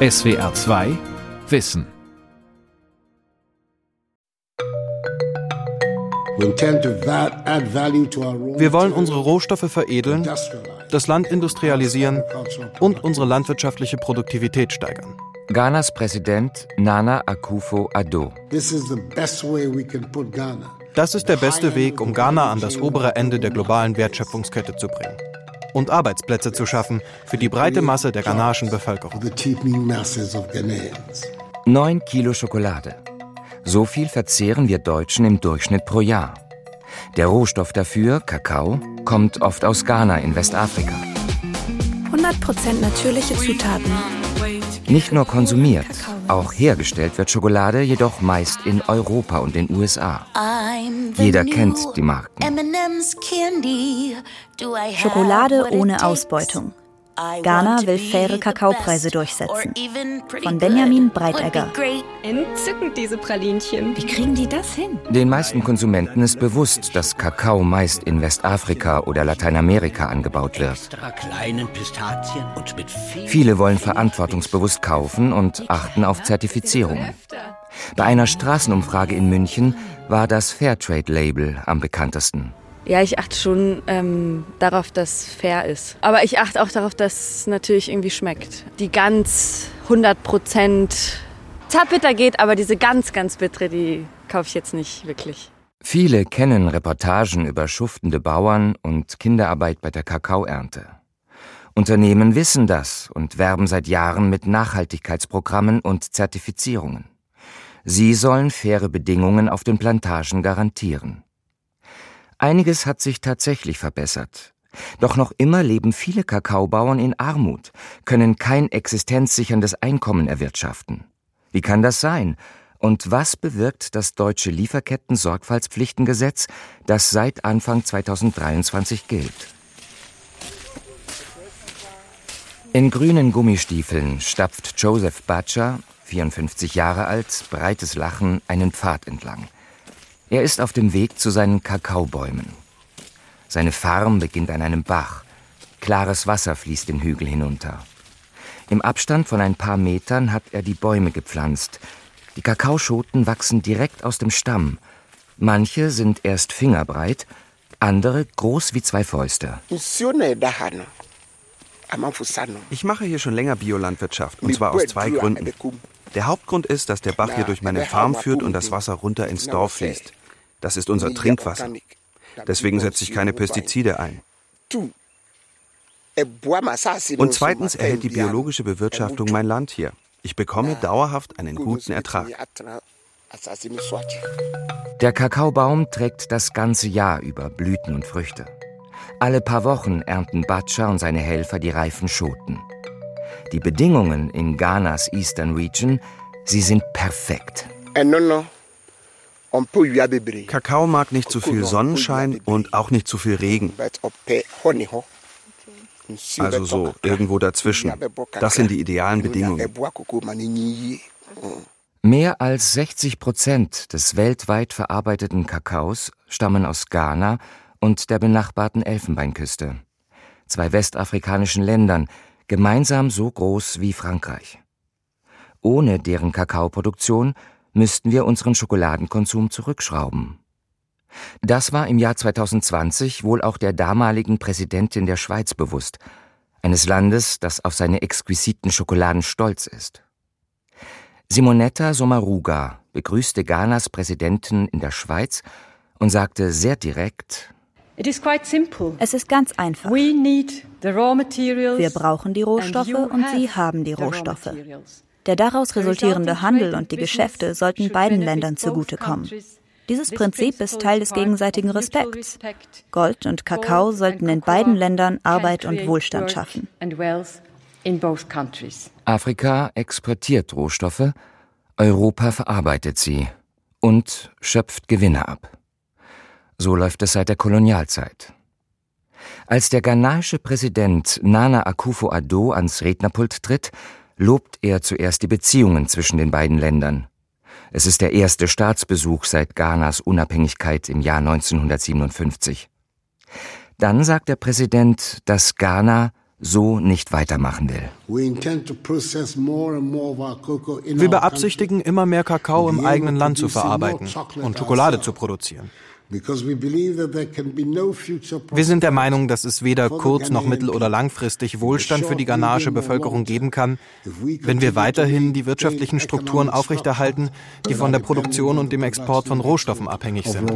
SWR 2 Wissen. Wir wollen unsere Rohstoffe veredeln, das Land industrialisieren und unsere landwirtschaftliche Produktivität steigern. Ghanas Präsident Nana Akufo-Addo. Das ist der beste Weg, um Ghana an das obere Ende der globalen Wertschöpfungskette zu bringen und Arbeitsplätze zu schaffen für die breite Masse der ghanaischen Bevölkerung. Neun Kilo Schokolade. So viel verzehren wir Deutschen im Durchschnitt pro Jahr. Der Rohstoff dafür, Kakao, kommt oft aus Ghana in Westafrika. 100% natürliche Zutaten. Nicht nur konsumiert, auch hergestellt wird Schokolade jedoch meist in Europa und den USA. Jeder kennt die Marken. Schokolade ohne Ausbeutung. Ghana will faire Kakaopreise durchsetzen. Von Benjamin Breitegger. Entzückend, diese Pralinchen. Wie kriegen die das hin? Den meisten Konsumenten ist bewusst, dass Kakao meist in Westafrika oder Lateinamerika angebaut wird. Viele wollen verantwortungsbewusst kaufen und achten auf Zertifizierungen. Bei einer Straßenumfrage in München war das Fairtrade-Label am bekanntesten. Ja, ich achte schon ähm, darauf, dass fair ist. Aber ich achte auch darauf, dass es natürlich irgendwie schmeckt. Die ganz 100 Prozent Zartbitter geht, aber diese ganz, ganz bittere, die kaufe ich jetzt nicht wirklich. Viele kennen Reportagen über schuftende Bauern und Kinderarbeit bei der Kakaoernte. Unternehmen wissen das und werben seit Jahren mit Nachhaltigkeitsprogrammen und Zertifizierungen. Sie sollen faire Bedingungen auf den Plantagen garantieren. Einiges hat sich tatsächlich verbessert. Doch noch immer leben viele Kakaobauern in Armut, können kein existenzsicherndes Einkommen erwirtschaften. Wie kann das sein? Und was bewirkt das deutsche Lieferketten-Sorgfaltspflichtengesetz, das seit Anfang 2023 gilt? In grünen Gummistiefeln stapft Joseph Butcher, 54 Jahre alt, breites Lachen, einen Pfad entlang. Er ist auf dem Weg zu seinen Kakaobäumen. Seine Farm beginnt an einem Bach. Klares Wasser fließt den Hügel hinunter. Im Abstand von ein paar Metern hat er die Bäume gepflanzt. Die Kakaoschoten wachsen direkt aus dem Stamm. Manche sind erst fingerbreit, andere groß wie zwei Fäuste. Ich mache hier schon länger Biolandwirtschaft, und zwar aus zwei Gründen. Der Hauptgrund ist, dass der Bach hier durch meine Farm führt und das Wasser runter ins Dorf fließt. Das ist unser Trinkwasser. Deswegen setze ich keine Pestizide ein. Und zweitens erhält die biologische Bewirtschaftung mein Land hier. Ich bekomme dauerhaft einen guten Ertrag. Der Kakaobaum trägt das ganze Jahr über Blüten und Früchte. Alle paar Wochen ernten Batscha und seine Helfer die reifen Schoten. Die Bedingungen in Ghanas Eastern Region, sie sind perfekt. Kakao mag nicht zu viel Sonnenschein und auch nicht zu viel Regen. Also so, irgendwo dazwischen. Das sind die idealen Bedingungen. Mehr als 60 Prozent des weltweit verarbeiteten Kakaos stammen aus Ghana und der benachbarten Elfenbeinküste, zwei westafrikanischen Ländern, gemeinsam so groß wie Frankreich. Ohne deren Kakaoproduktion müssten wir unseren Schokoladenkonsum zurückschrauben. Das war im Jahr 2020 wohl auch der damaligen Präsidentin der Schweiz bewusst, eines Landes, das auf seine exquisiten Schokoladen stolz ist. Simonetta Sommaruga begrüßte Ghanas Präsidenten in der Schweiz und sagte sehr direkt, es ist ganz einfach. Wir brauchen die Rohstoffe und Sie haben die Rohstoffe. Der daraus resultierende Handel und die Geschäfte sollten beiden Ländern zugutekommen. Dieses Prinzip ist Teil des gegenseitigen Respekts. Gold und Kakao sollten in beiden Ländern Arbeit und Wohlstand schaffen. Afrika exportiert Rohstoffe, Europa verarbeitet sie und schöpft Gewinne ab. So läuft es seit der Kolonialzeit. Als der ghanaische Präsident Nana Akufo-Addo ans Rednerpult tritt, lobt er zuerst die Beziehungen zwischen den beiden Ländern. Es ist der erste Staatsbesuch seit Ghanas Unabhängigkeit im Jahr 1957. Dann sagt der Präsident, dass Ghana so nicht weitermachen will. Wir beabsichtigen, immer mehr Kakao im eigenen Land zu verarbeiten und Schokolade zu produzieren. Wir sind der Meinung, dass es weder kurz- noch mittel- oder langfristig Wohlstand für die ghanaische Bevölkerung geben kann, wenn wir weiterhin die wirtschaftlichen Strukturen aufrechterhalten, die von der Produktion und dem Export von Rohstoffen abhängig sind.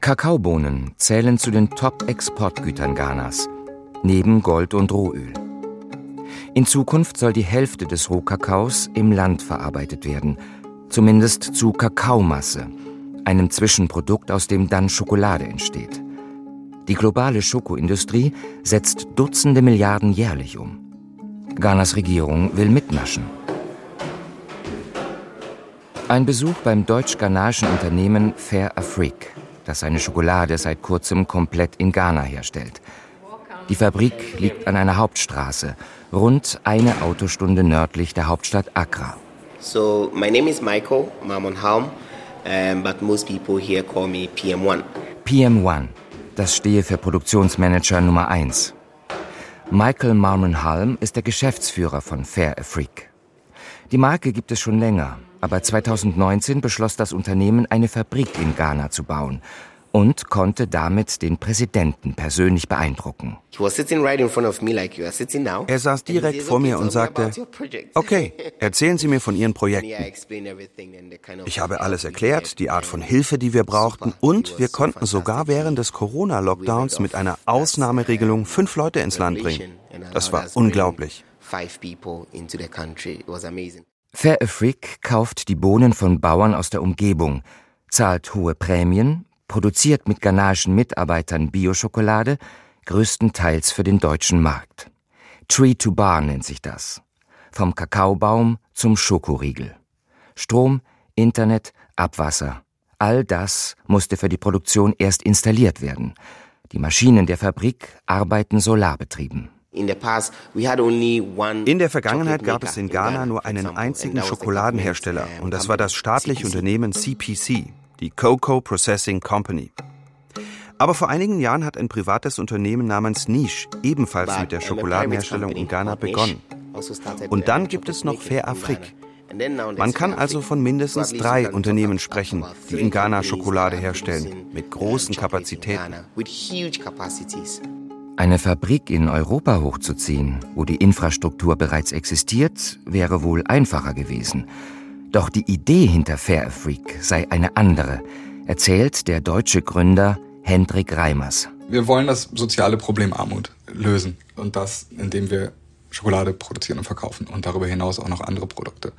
Kakaobohnen zählen zu den Top-Exportgütern Ghanas, neben Gold und Rohöl. In Zukunft soll die Hälfte des Rohkakaos im Land verarbeitet werden, zumindest zu Kakaomasse – einem Zwischenprodukt, aus dem dann Schokolade entsteht. Die globale Schokoindustrie setzt Dutzende Milliarden jährlich um. Ghanas Regierung will mitnaschen. Ein Besuch beim deutsch-ghanaischen Unternehmen Fair Afrique, das seine Schokolade seit kurzem komplett in Ghana herstellt. Die Fabrik liegt an einer Hauptstraße, rund eine Autostunde nördlich der Hauptstadt Accra. So, my name is Michael Mamon Halm um, but most people here call me PM1. PM1, das stehe für Produktionsmanager Nummer 1. Michael Marmon Halm ist der Geschäftsführer von Fair Afrique. Die Marke gibt es schon länger, aber 2019 beschloss das Unternehmen, eine Fabrik in Ghana zu bauen und konnte damit den Präsidenten persönlich beeindrucken. Er saß direkt vor mir und sagte, okay, erzählen Sie mir von Ihren Projekten. Ich habe alles erklärt, die Art von Hilfe, die wir brauchten und wir konnten sogar während des Corona-Lockdowns mit einer Ausnahmeregelung fünf Leute ins Land bringen. Das war unglaublich. Fair Afrique kauft die Bohnen von Bauern aus der Umgebung, zahlt hohe Prämien produziert mit ghanaischen Mitarbeitern Bioschokolade, größtenteils für den deutschen Markt. Tree to Bar nennt sich das. Vom Kakaobaum zum Schokoriegel. Strom, Internet, Abwasser. All das musste für die Produktion erst installiert werden. Die Maschinen der Fabrik arbeiten solarbetrieben. In der Vergangenheit gab es in Ghana nur einen einzigen Schokoladenhersteller und das war das staatliche Unternehmen CPC, die Cocoa Processing Company. Aber vor einigen Jahren hat ein privates Unternehmen namens Niche ebenfalls mit der Schokoladenherstellung in Ghana begonnen. Und dann gibt es noch Fair Afrique. Man kann also von mindestens drei Unternehmen sprechen, die in Ghana Schokolade herstellen, mit großen Kapazitäten. Eine Fabrik in Europa hochzuziehen, wo die Infrastruktur bereits existiert, wäre wohl einfacher gewesen. Doch die Idee hinter Fair Freak sei eine andere, erzählt der deutsche Gründer Hendrik Reimers. Wir wollen das soziale Problem Armut lösen und das, indem wir Schokolade produzieren und verkaufen und darüber hinaus auch noch andere Produkte.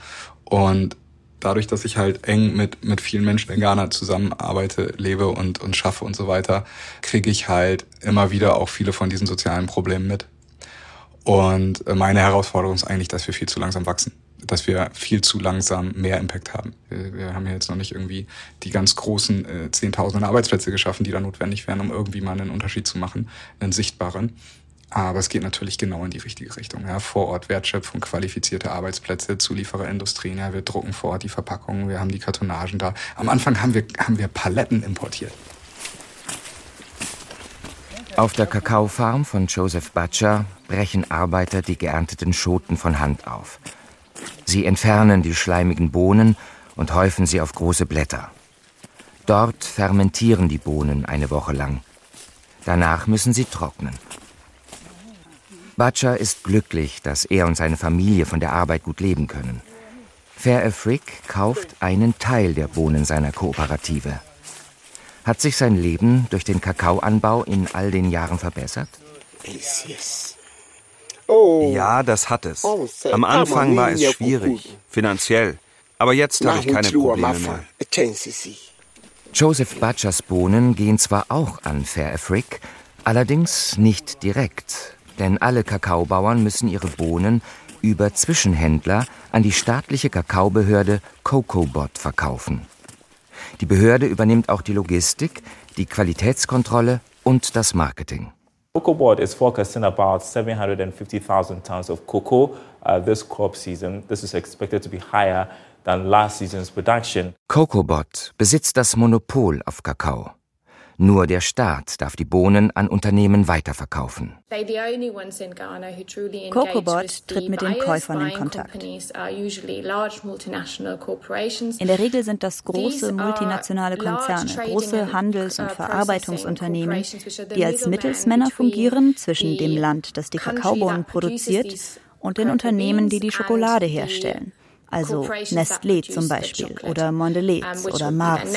Und dadurch, dass ich halt eng mit, mit vielen Menschen in Ghana zusammenarbeite, lebe und, und schaffe und so weiter, kriege ich halt immer wieder auch viele von diesen sozialen Problemen mit. Und meine Herausforderung ist eigentlich, dass wir viel zu langsam wachsen dass wir viel zu langsam mehr Impact haben. Wir, wir haben ja jetzt noch nicht irgendwie die ganz großen äh, Zehntausenden Arbeitsplätze geschaffen, die da notwendig wären, um irgendwie mal einen Unterschied zu machen, einen sichtbaren. Aber es geht natürlich genau in die richtige Richtung. Ja. Vor Ort Wertschöpfung, qualifizierte Arbeitsplätze, Zuliefererindustrien. Ja. Wir drucken vor Ort die Verpackungen, wir haben die Kartonagen da. Am Anfang haben wir, haben wir Paletten importiert. Auf der Kakaofarm von Joseph Butcher brechen Arbeiter die geernteten Schoten von Hand auf. Sie entfernen die schleimigen Bohnen und häufen sie auf große Blätter. Dort fermentieren die Bohnen eine Woche lang. Danach müssen sie trocknen. Butcher ist glücklich, dass er und seine Familie von der Arbeit gut leben können. Fair Afrique kauft einen Teil der Bohnen seiner Kooperative. Hat sich sein Leben durch den Kakaoanbau in all den Jahren verbessert? Oh. Ja, das hat es. Am Anfang war es schwierig, finanziell. Aber jetzt habe ich keine Probleme mehr. Joseph Butchers Bohnen gehen zwar auch an Fair Afrique, allerdings nicht direkt. Denn alle Kakaobauern müssen ihre Bohnen über Zwischenhändler an die staatliche Kakaobehörde CocoBot verkaufen. Die Behörde übernimmt auch die Logistik, die Qualitätskontrolle und das Marketing. Cocoa Board is forecasting about 750,000 tons of cocoa uh, this crop season. This is expected to be higher than last season's production. CocoBot besitzt das Monopol auf Kakao. Nur der Staat darf die Bohnen an Unternehmen weiterverkaufen. CocoBot tritt mit den Käufern in Kontakt. In der Regel sind das große multinationale Konzerne, große Handels- und Verarbeitungsunternehmen, die als Mittelsmänner fungieren zwischen dem Land, das die Kakaobohnen produziert, und den Unternehmen, die die Schokolade herstellen also Nestlé zum Beispiel oder Mondelez oder Mars.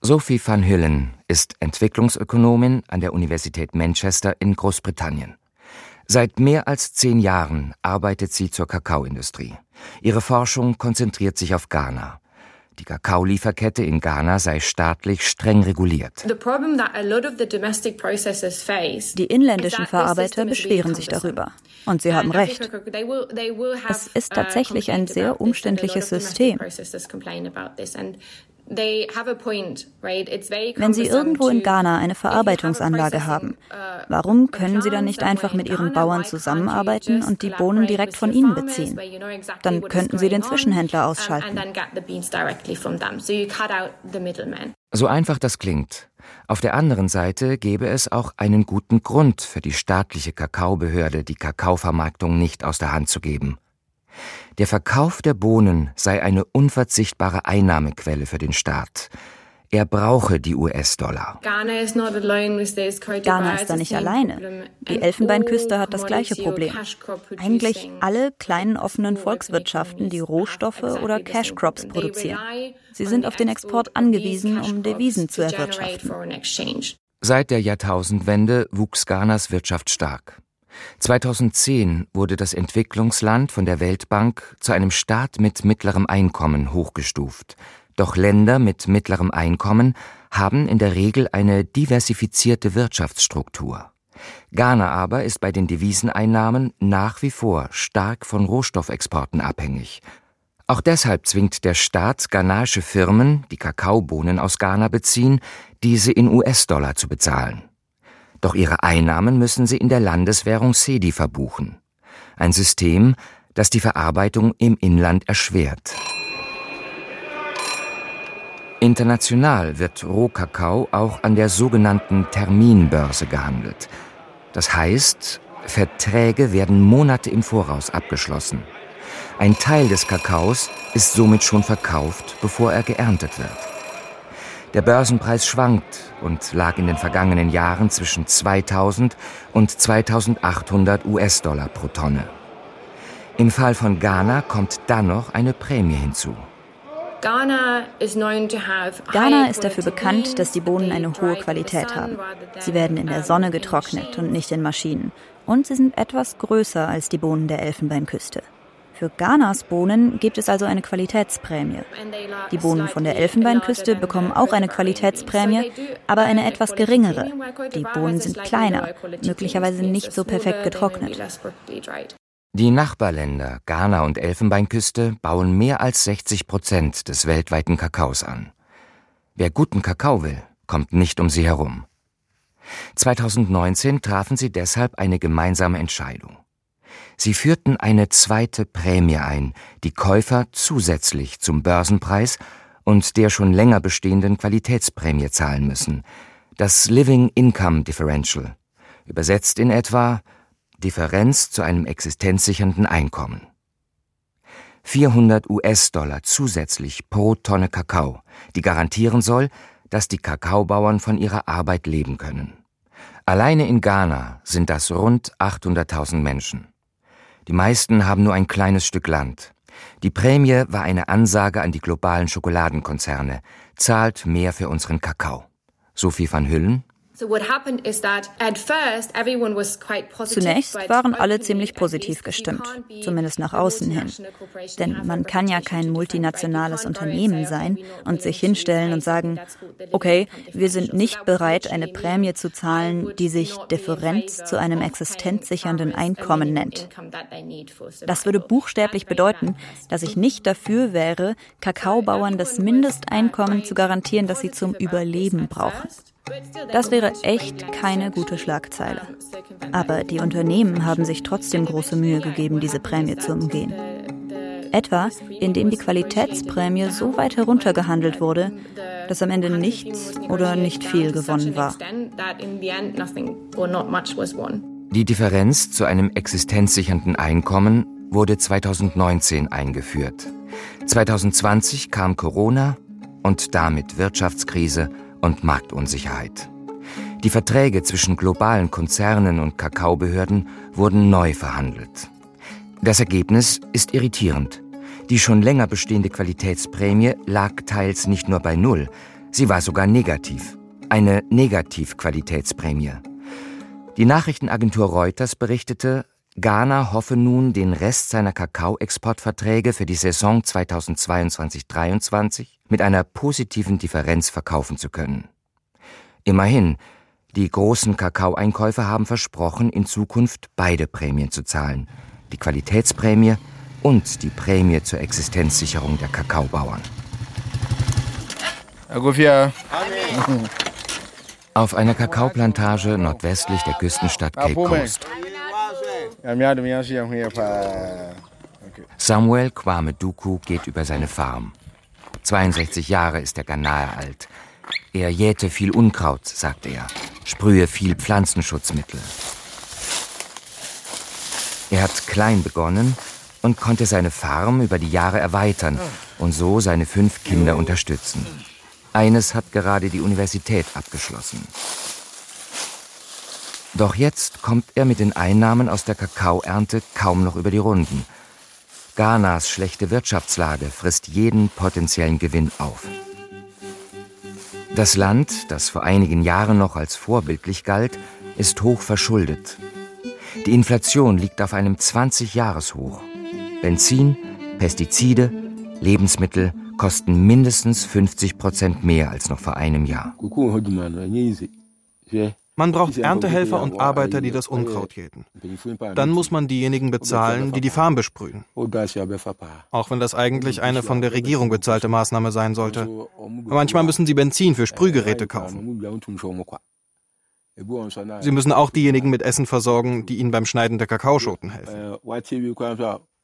Sophie van Hüllen ist Entwicklungsökonomin an der Universität Manchester in Großbritannien. Seit mehr als zehn Jahren arbeitet sie zur Kakaoindustrie. Ihre Forschung konzentriert sich auf Ghana. Die Kakaolieferkette in Ghana sei staatlich streng reguliert. Die inländischen Verarbeiter beschweren sich darüber. Und sie haben recht. Es ist tatsächlich ein sehr umständliches System. Wenn Sie irgendwo in Ghana eine Verarbeitungsanlage haben, uh, warum können Sie dann nicht einfach mit Ihren Bauern zusammenarbeiten und die Bohnen direkt von ihnen beziehen? Dann könnten Sie den Zwischenhändler ausschalten. So einfach das klingt. Auf der anderen Seite gäbe es auch einen guten Grund für die staatliche Kakaobehörde, die Kakaovermarktung nicht aus der Hand zu geben. Der Verkauf der Bohnen sei eine unverzichtbare Einnahmequelle für den Staat. Er brauche die US-Dollar. Ghana ist da nicht alleine. Die Elfenbeinküste hat das gleiche Problem. Eigentlich alle kleinen offenen Volkswirtschaften, die Rohstoffe oder Cash Crops produzieren. Sie sind auf den Export angewiesen, um Devisen zu erwirtschaften. Seit der Jahrtausendwende wuchs Ghanas Wirtschaft stark. 2010 wurde das Entwicklungsland von der Weltbank zu einem Staat mit mittlerem Einkommen hochgestuft. Doch Länder mit mittlerem Einkommen haben in der Regel eine diversifizierte Wirtschaftsstruktur. Ghana aber ist bei den Deviseneinnahmen nach wie vor stark von Rohstoffexporten abhängig. Auch deshalb zwingt der Staat ghanaische Firmen, die Kakaobohnen aus Ghana beziehen, diese in US-Dollar zu bezahlen. Doch ihre Einnahmen müssen sie in der Landeswährung Cedi verbuchen. Ein System, das die Verarbeitung im Inland erschwert. International wird Rohkakao auch an der sogenannten Terminbörse gehandelt. Das heißt, Verträge werden Monate im Voraus abgeschlossen. Ein Teil des Kakaos ist somit schon verkauft, bevor er geerntet wird. Der Börsenpreis schwankt und lag in den vergangenen Jahren zwischen 2000 und 2800 US-Dollar pro Tonne. Im Fall von Ghana kommt dann noch eine Prämie hinzu. Ghana ist dafür bekannt, dass die Bohnen eine hohe Qualität haben. Sie werden in der Sonne getrocknet und nicht in Maschinen. Und sie sind etwas größer als die Bohnen der Elfenbeinküste. Für Ghanas Bohnen gibt es also eine Qualitätsprämie. Die Bohnen von der Elfenbeinküste bekommen auch eine Qualitätsprämie, aber eine etwas geringere. Die Bohnen sind kleiner, möglicherweise nicht so perfekt getrocknet. Die Nachbarländer Ghana und Elfenbeinküste bauen mehr als 60 Prozent des weltweiten Kakaos an. Wer guten Kakao will, kommt nicht um sie herum. 2019 trafen sie deshalb eine gemeinsame Entscheidung. Sie führten eine zweite Prämie ein, die Käufer zusätzlich zum Börsenpreis und der schon länger bestehenden Qualitätsprämie zahlen müssen. Das Living Income Differential. Übersetzt in etwa Differenz zu einem existenzsichernden Einkommen. 400 US-Dollar zusätzlich pro Tonne Kakao, die garantieren soll, dass die Kakaobauern von ihrer Arbeit leben können. Alleine in Ghana sind das rund 800.000 Menschen. Die meisten haben nur ein kleines Stück Land. Die Prämie war eine Ansage an die globalen Schokoladenkonzerne. Zahlt mehr für unseren Kakao. Sophie van Hüllen, Zunächst waren alle ziemlich positiv gestimmt, zumindest nach außen hin. Denn man kann ja kein multinationales Unternehmen sein und sich hinstellen und sagen, okay, wir sind nicht bereit, eine Prämie zu zahlen, die sich Differenz zu einem existenzsichernden Einkommen nennt. Das würde buchstäblich bedeuten, dass ich nicht dafür wäre, Kakaobauern das Mindesteinkommen zu garantieren, das sie zum Überleben brauchen. Das wäre echt keine gute Schlagzeile. Aber die Unternehmen haben sich trotzdem große Mühe gegeben, diese Prämie zu umgehen. Etwa, indem die Qualitätsprämie so weit heruntergehandelt wurde, dass am Ende nichts oder nicht viel gewonnen war. Die Differenz zu einem existenzsichernden Einkommen wurde 2019 eingeführt. 2020 kam Corona und damit Wirtschaftskrise und Marktunsicherheit. Die Verträge zwischen globalen Konzernen und Kakaobehörden wurden neu verhandelt. Das Ergebnis ist irritierend. Die schon länger bestehende Qualitätsprämie lag teils nicht nur bei Null, sie war sogar negativ. Eine Negativqualitätsprämie. Die Nachrichtenagentur Reuters berichtete, Ghana hoffe nun, den Rest seiner Kakaoexportverträge für die Saison 2022-23 mit einer positiven Differenz verkaufen zu können. Immerhin, die großen Kakaoeinkäufer haben versprochen, in Zukunft beide Prämien zu zahlen, die Qualitätsprämie und die Prämie zur Existenzsicherung der Kakaobauern. Auf einer Kakaoplantage nordwestlich der Küstenstadt Cape Coast. Samuel Kwame Duku geht über seine Farm. 62 Jahre ist der Ghanaer alt. Er jäte viel Unkraut, sagt er, sprühe viel Pflanzenschutzmittel. Er hat klein begonnen und konnte seine Farm über die Jahre erweitern und so seine fünf Kinder unterstützen. Eines hat gerade die Universität abgeschlossen. Doch jetzt kommt er mit den Einnahmen aus der Kakaoernte kaum noch über die Runden. Ghanas schlechte Wirtschaftslage frisst jeden potenziellen Gewinn auf. Das Land, das vor einigen Jahren noch als vorbildlich galt, ist hoch verschuldet. Die Inflation liegt auf einem 20-Jahres-Hoch. Benzin, Pestizide, Lebensmittel kosten mindestens 50 Prozent mehr als noch vor einem Jahr. Man braucht Erntehelfer und Arbeiter, die das Unkraut jäten. Dann muss man diejenigen bezahlen, die die Farm besprühen. Auch wenn das eigentlich eine von der Regierung bezahlte Maßnahme sein sollte. Manchmal müssen sie Benzin für Sprühgeräte kaufen. Sie müssen auch diejenigen mit Essen versorgen, die ihnen beim Schneiden der Kakaoschoten helfen.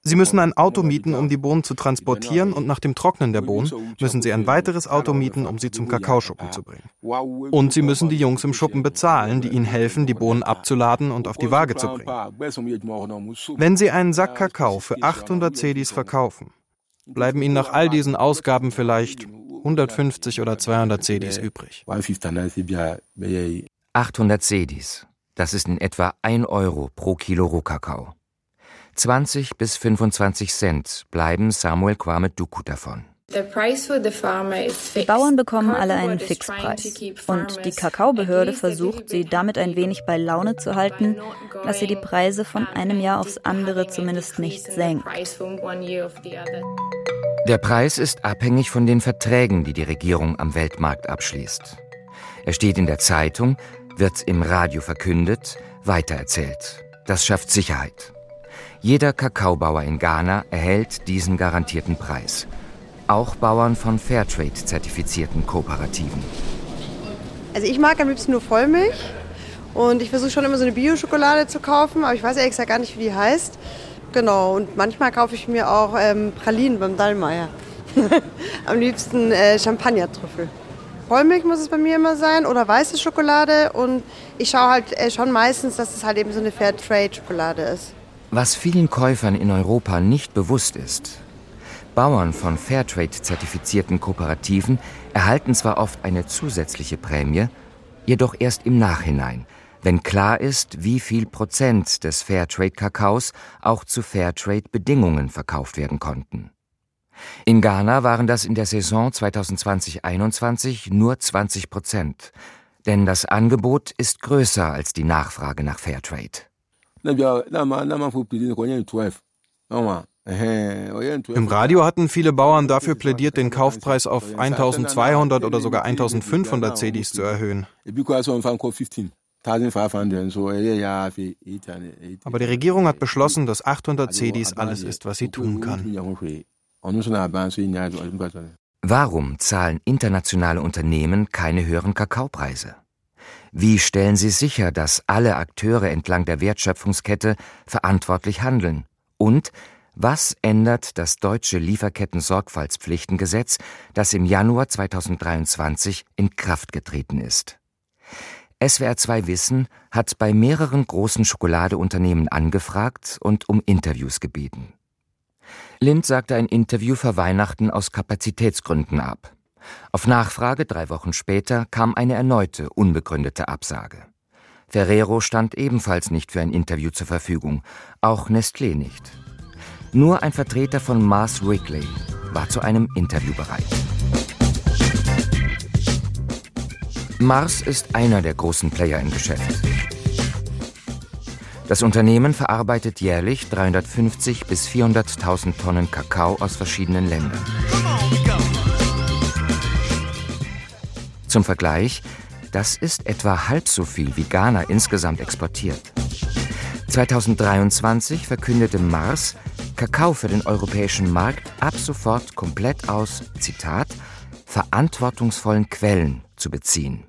Sie müssen ein Auto mieten, um die Bohnen zu transportieren und nach dem Trocknen der Bohnen müssen Sie ein weiteres Auto mieten, um sie zum Kakaoschuppen zu bringen. Und Sie müssen die Jungs im Schuppen bezahlen, die Ihnen helfen, die Bohnen abzuladen und auf die Waage zu bringen. Wenn Sie einen Sack Kakao für 800 Cedis verkaufen, bleiben Ihnen nach all diesen Ausgaben vielleicht 150 oder 200 Cedis übrig. 800 Cedis, das ist in etwa 1 Euro pro Kilo Rohkakao. 20 bis 25 Cent bleiben Samuel Kwame Duku davon. Die Bauern bekommen alle einen Fixpreis und die Kakaobehörde versucht, sie damit ein wenig bei Laune zu halten, dass sie die Preise von einem Jahr aufs andere zumindest nicht senkt. Der Preis ist abhängig von den Verträgen, die die Regierung am Weltmarkt abschließt. Er steht in der Zeitung, wird im Radio verkündet, weitererzählt. Das schafft Sicherheit. Jeder Kakaobauer in Ghana erhält diesen garantierten Preis. Auch Bauern von Fairtrade-zertifizierten Kooperativen. Also ich mag am liebsten nur Vollmilch und ich versuche schon immer so eine Bio-Schokolade zu kaufen, aber ich weiß ehrlich gesagt gar nicht, wie die heißt. Genau, und manchmal kaufe ich mir auch ähm, Pralinen beim Dallmayr. am liebsten äh, Champagner-Trüffel. Vollmilch muss es bei mir immer sein oder weiße Schokolade und ich schaue halt äh, schon meistens, dass es halt eben so eine Fairtrade-Schokolade ist. Was vielen Käufern in Europa nicht bewusst ist, Bauern von Fairtrade-zertifizierten Kooperativen erhalten zwar oft eine zusätzliche Prämie, jedoch erst im Nachhinein, wenn klar ist, wie viel Prozent des Fairtrade-Kakaos auch zu Fairtrade-Bedingungen verkauft werden konnten. In Ghana waren das in der Saison 2020-21 nur 20 Prozent, denn das Angebot ist größer als die Nachfrage nach Fairtrade. Im Radio hatten viele Bauern dafür plädiert, den Kaufpreis auf 1200 oder sogar 1500 CDs zu erhöhen. Aber die Regierung hat beschlossen, dass 800 CDs alles ist, was sie tun kann. Warum zahlen internationale Unternehmen keine höheren Kakaopreise? Wie stellen Sie sicher, dass alle Akteure entlang der Wertschöpfungskette verantwortlich handeln? Und Was ändert das deutsche Lieferketten-Sorgfaltspflichtengesetz, das im Januar 2023 in Kraft getreten ist? SWR 2 Wissen hat bei mehreren großen Schokoladeunternehmen angefragt und um Interviews gebeten. Lind sagte ein Interview vor Weihnachten aus Kapazitätsgründen ab. Auf Nachfrage drei Wochen später kam eine erneute unbegründete Absage. Ferrero stand ebenfalls nicht für ein Interview zur Verfügung, auch Nestlé nicht. Nur ein Vertreter von Mars Wrigley war zu einem Interview bereit. Mars ist einer der großen Player im Geschäft. Das Unternehmen verarbeitet jährlich 350 bis 400.000 Tonnen Kakao aus verschiedenen Ländern. Zum Vergleich, das ist etwa halb so viel, wie Ghana insgesamt exportiert. 2023 verkündete Mars, Kakao für den europäischen Markt ab sofort komplett aus, Zitat, verantwortungsvollen Quellen zu beziehen.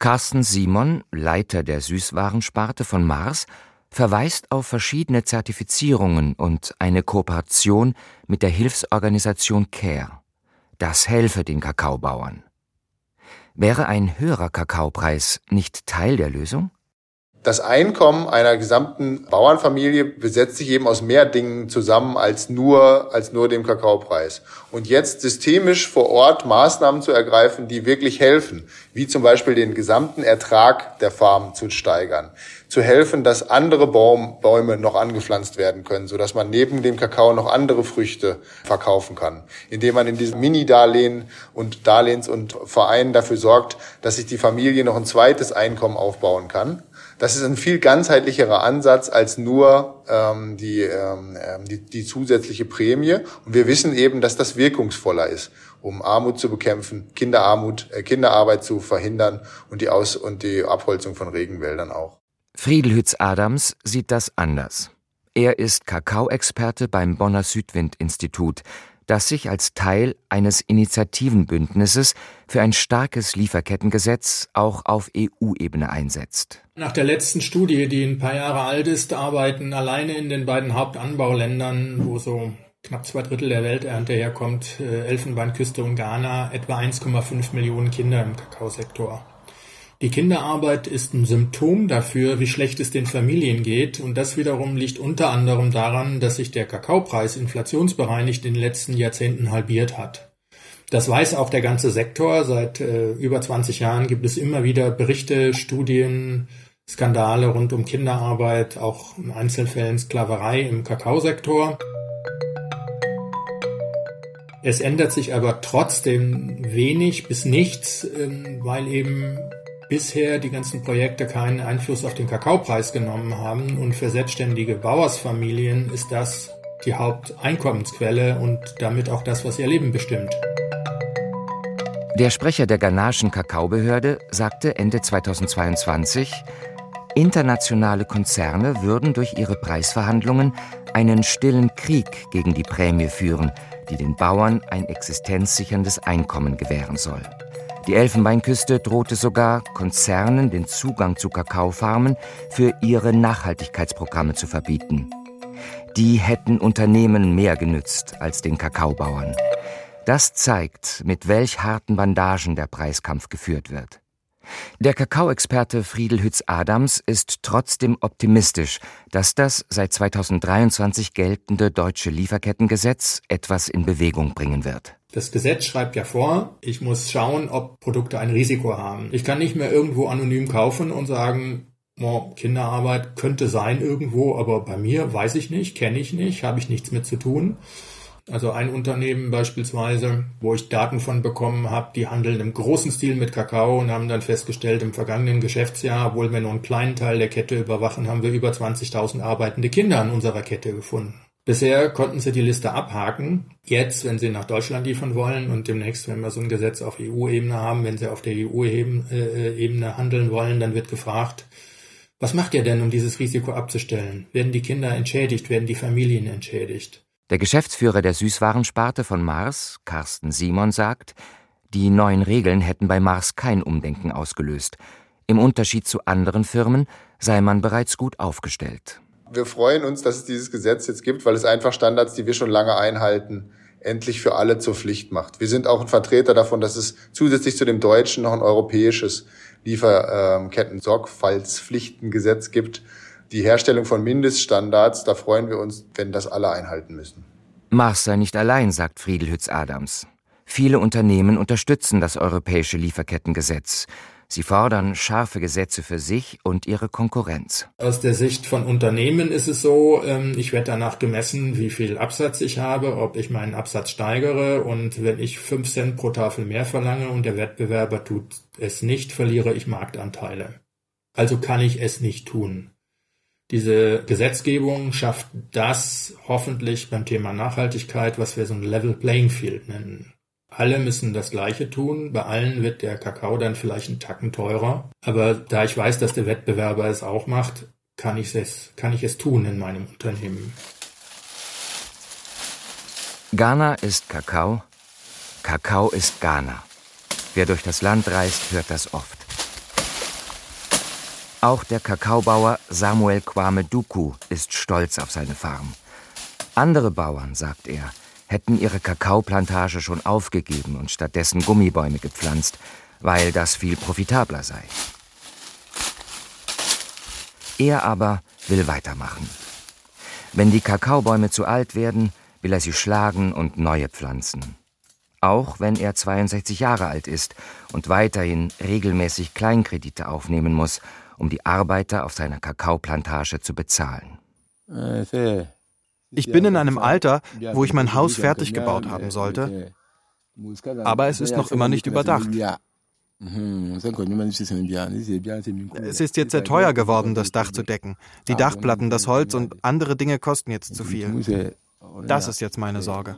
Carsten Simon, Leiter der Süßwarensparte von Mars, verweist auf verschiedene Zertifizierungen und eine Kooperation mit der Hilfsorganisation CARE. Das helfe den Kakaobauern. Wäre ein höherer Kakaopreis nicht Teil der Lösung? Das Einkommen einer gesamten Bauernfamilie besetzt sich eben aus mehr Dingen zusammen als nur, als nur dem Kakaopreis. Und jetzt systemisch vor Ort Maßnahmen zu ergreifen, die wirklich helfen, wie zum Beispiel den gesamten Ertrag der Farm zu steigern, zu helfen, dass andere Baum, Bäume noch angepflanzt werden können, sodass man neben dem Kakao noch andere Früchte verkaufen kann, indem man in diesen Mini-Darlehen und Darlehens- und Vereinen dafür sorgt, dass sich die Familie noch ein zweites Einkommen aufbauen kann. Das ist ein viel ganzheitlicherer Ansatz als nur ähm, die, ähm, ähm die, die zusätzliche Prämie. Und wir wissen eben, dass das wirkungsvoller ist, um Armut zu bekämpfen, Kinderarmut, äh, Kinderarbeit zu verhindern und die Aus- und die Abholzung von Regenwäldern auch. Friedelhütz Adams sieht das anders. Er ist Kakaoexperte beim Bonner Südwind-Institut, das sich als Teil eines Initiativenbündnisses für ein starkes Lieferkettengesetz auch auf EU-Ebene einsetzt. Nach der letzten Studie, die ein paar Jahre alt ist, arbeiten alleine in den beiden Hauptanbauländern, wo so knapp zwei Drittel der Welternte herkommt, äh, Elfenbeinküste und Ghana, etwa 1,5 Millionen Kinder im Kakaosektor. Die Kinderarbeit ist ein Symptom dafür, wie schlecht es den Familien geht, und das wiederum liegt unter anderem daran, dass sich der Kakaopreis inflationsbereinigt in den letzten Jahrzehnten halbiert hat. Das weiß auch der ganze Sektor. Seit äh, über 20 Jahren gibt es immer wieder Berichte, Studien, Skandale rund um Kinderarbeit, auch in Einzelfällen Sklaverei im Kakaosektor. Es ändert sich aber trotzdem wenig bis nichts, ähm, weil eben bisher die ganzen Projekte keinen Einfluss auf den Kakaopreis genommen haben und für selbstständige Bauersfamilien ist das die Haupteinkommensquelle und damit auch das, was ihr Leben bestimmt. Der Sprecher der ghanaischen Kakaobehörde sagte Ende 2022, internationale Konzerne würden durch ihre Preisverhandlungen einen stillen Krieg gegen die Prämie führen, die den Bauern ein existenzsicherndes Einkommen gewähren soll. Die Elfenbeinküste drohte sogar, Konzernen den Zugang zu Kakaofarmen für ihre Nachhaltigkeitsprogramme zu verbieten. Die hätten Unternehmen mehr genützt als den Kakaobauern. Das zeigt, mit welch harten Bandagen der Preiskampf geführt wird. Der Kakaoexperte Friedel Hütz-Adams ist trotzdem optimistisch, dass das seit 2023 geltende deutsche Lieferkettengesetz etwas in Bewegung bringen wird. Das Gesetz schreibt ja vor, ich muss schauen, ob Produkte ein Risiko haben. Ich kann nicht mehr irgendwo anonym kaufen und sagen, oh, Kinderarbeit könnte sein irgendwo, aber bei mir weiß ich nicht, kenne ich nicht, habe ich nichts mit zu tun. Also ein Unternehmen beispielsweise, wo ich Daten von bekommen habe, die handeln im großen Stil mit Kakao und haben dann festgestellt, im vergangenen Geschäftsjahr, obwohl wir nur einen kleinen Teil der Kette überwachen, haben wir über 20.000 arbeitende Kinder an unserer Kette gefunden. Bisher konnten sie die Liste abhaken. Jetzt, wenn sie nach Deutschland liefern wollen und demnächst, wenn wir so ein Gesetz auf EU-Ebene haben, wenn sie auf der EU-Ebene äh, handeln wollen, dann wird gefragt, was macht ihr denn, um dieses Risiko abzustellen? Werden die Kinder entschädigt? Werden die Familien entschädigt? Der Geschäftsführer der Süßwarensparte von Mars, Carsten Simon, sagt, die neuen Regeln hätten bei Mars kein Umdenken ausgelöst. Im Unterschied zu anderen Firmen sei man bereits gut aufgestellt. Wir freuen uns, dass es dieses Gesetz jetzt gibt, weil es einfach Standards, die wir schon lange einhalten, endlich für alle zur Pflicht macht. Wir sind auch ein Vertreter davon, dass es zusätzlich zu dem deutschen noch ein europäisches Lieferketten-Sorgfaltspflichtengesetz gibt. Die Herstellung von Mindeststandards, da freuen wir uns, wenn das alle einhalten müssen. Mars sei nicht allein, sagt Friedelhütz Adams. Viele Unternehmen unterstützen das europäische Lieferkettengesetz. Sie fordern scharfe Gesetze für sich und ihre Konkurrenz. Aus der Sicht von Unternehmen ist es so, ähm, ich werde danach gemessen, wie viel Absatz ich habe, ob ich meinen Absatz steigere und wenn ich 5 Cent pro Tafel mehr verlange und der Wettbewerber tut es nicht, verliere ich Marktanteile. Also kann ich es nicht tun. Diese Gesetzgebung schafft das hoffentlich beim Thema Nachhaltigkeit, was wir so ein Level Playing Field nennen. Alle müssen das Gleiche tun. Bei allen wird der Kakao dann vielleicht einen Tacken teurer. Aber da ich weiß, dass der Wettbewerber es auch macht, kann ich es, kann ich es tun in meinem Unternehmen. Ghana ist Kakao, Kakao ist Ghana. Wer durch das Land reist, hört das oft. Auch der Kakaobauer Samuel Kwame Duku ist stolz auf seine Farm. Andere Bauern, sagt er, hätten ihre Kakaoplantage schon aufgegeben und stattdessen Gummibäume gepflanzt, weil das viel profitabler sei. Er aber will weitermachen. Wenn die Kakaobäume zu alt werden, will er sie schlagen und neue pflanzen. Auch wenn er 62 Jahre alt ist und weiterhin regelmäßig Kleinkredite aufnehmen muss, um die Arbeiter auf seiner Kakaoplantage zu bezahlen. Ich bin in einem Alter, wo ich mein Haus fertig gebaut haben sollte, aber es ist noch immer nicht überdacht. Es ist jetzt sehr teuer geworden, das Dach zu decken. Die Dachplatten, das Holz und andere Dinge kosten jetzt zu viel. Das ist jetzt meine Sorge.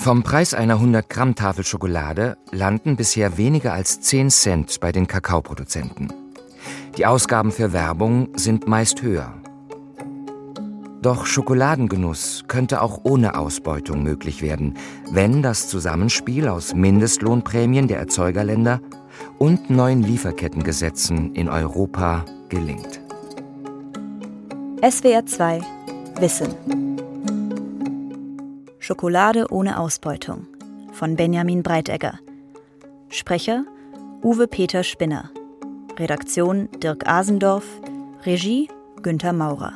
Vom Preis einer 100-Gramm-Tafel Schokolade landen bisher weniger als 10 Cent bei den Kakaoproduzenten. Die Ausgaben für Werbung sind meist höher. Doch Schokoladengenuss könnte auch ohne Ausbeutung möglich werden, wenn das Zusammenspiel aus Mindestlohnprämien der Erzeugerländer und neuen Lieferkettengesetzen in Europa gelingt. SWR 2 Wissen Schokolade ohne Ausbeutung. Von Benjamin Breitegger. Sprecher Uwe Peter Spinner. Redaktion Dirk Asendorf. Regie Günther Maurer.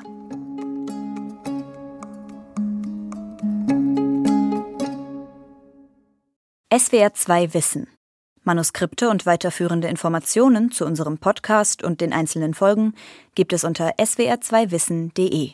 SWR 2 Wissen. Manuskripte und weiterführende Informationen zu unserem Podcast und den einzelnen Folgen gibt es unter swr2wissen.de.